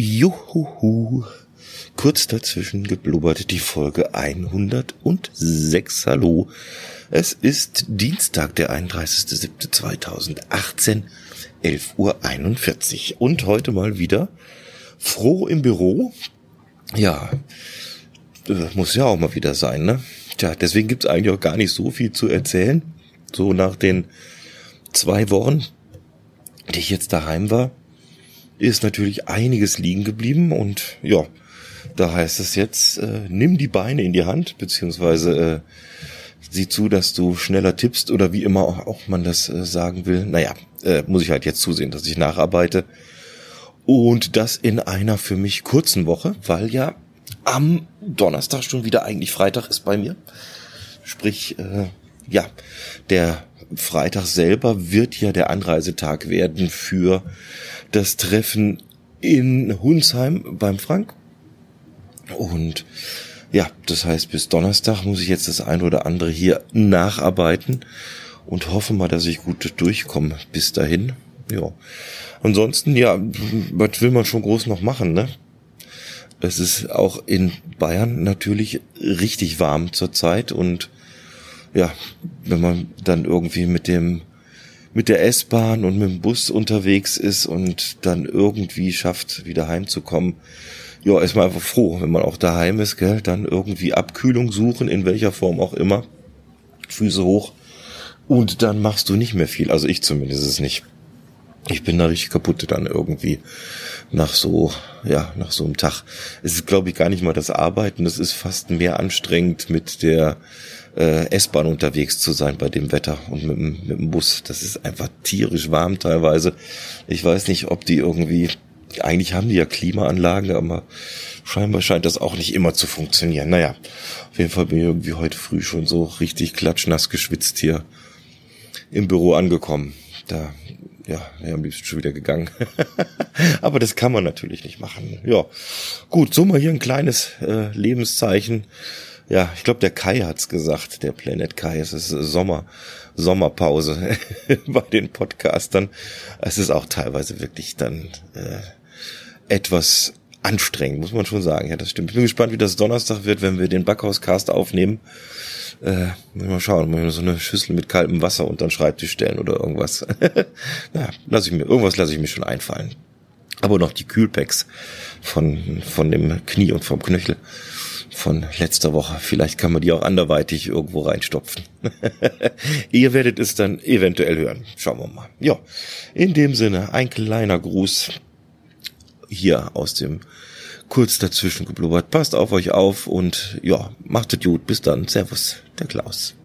Juhu. Kurz dazwischen geblubbert die Folge 106. Hallo. Es ist Dienstag, der 31.07.2018, 11.41 Uhr. Und heute mal wieder froh im Büro. Ja, muss ja auch mal wieder sein, ne? Tja, deswegen gibt's eigentlich auch gar nicht so viel zu erzählen. So nach den zwei Wochen, die ich jetzt daheim war, ist natürlich einiges liegen geblieben und ja, da heißt es jetzt, äh, nimm die Beine in die Hand, beziehungsweise äh, sieh zu, dass du schneller tippst oder wie immer auch, auch man das äh, sagen will. Naja, äh, muss ich halt jetzt zusehen, dass ich nacharbeite. Und das in einer für mich kurzen Woche, weil ja am Donnerstag schon wieder eigentlich Freitag ist bei mir. Sprich, äh, ja, der Freitag selber wird ja der Anreisetag werden für das Treffen in Hunsheim beim Frank. Und ja, das heißt, bis Donnerstag muss ich jetzt das ein oder andere hier nacharbeiten und hoffe mal, dass ich gut durchkomme bis dahin. Ja. Ansonsten, ja, was will man schon groß noch machen, ne? Es ist auch in Bayern natürlich richtig warm zurzeit und ja, wenn man dann irgendwie mit dem mit der S-Bahn und mit dem Bus unterwegs ist und dann irgendwie schafft, wieder heimzukommen, ja, ist man einfach froh, wenn man auch daheim ist, gell, dann irgendwie Abkühlung suchen, in welcher Form auch immer, Füße hoch. Und dann machst du nicht mehr viel, also ich zumindest es nicht. Ich bin da richtig kaputt dann irgendwie nach so, ja, nach so einem Tag. Es ist, glaube ich, gar nicht mal das Arbeiten, es ist fast mehr anstrengend mit der äh, S-Bahn unterwegs zu sein bei dem Wetter und mit, mit dem Bus. Das ist einfach tierisch warm teilweise. Ich weiß nicht, ob die irgendwie, eigentlich haben die ja Klimaanlagen, aber scheinbar scheint das auch nicht immer zu funktionieren. Naja, auf jeden Fall bin ich irgendwie heute früh schon so richtig klatschnass geschwitzt hier im Büro angekommen. Da ja, wäre am liebsten schon wieder gegangen. Aber das kann man natürlich nicht machen. Ja, gut, so mal hier ein kleines äh, Lebenszeichen ja, ich glaube, der Kai hat's gesagt, der Planet Kai. Es ist Sommer, Sommerpause bei den Podcastern. Es ist auch teilweise wirklich dann äh, etwas anstrengend, muss man schon sagen. Ja, das stimmt. Ich bin gespannt, wie das Donnerstag wird, wenn wir den Backhauscast aufnehmen. Äh, mal schauen, mal so eine Schüssel mit kaltem Wasser unter den Schreibtisch stellen oder irgendwas. Na, lass ich mir, irgendwas lasse ich mir schon einfallen. Aber noch die Kühlpacks von, von dem Knie und vom Knöchel von letzter Woche. Vielleicht kann man die auch anderweitig irgendwo reinstopfen. Ihr werdet es dann eventuell hören. Schauen wir mal. Ja, in dem Sinne ein kleiner Gruß hier aus dem kurz dazwischen geblubbert. Passt auf euch auf und ja, macht es gut. Bis dann. Servus, der Klaus.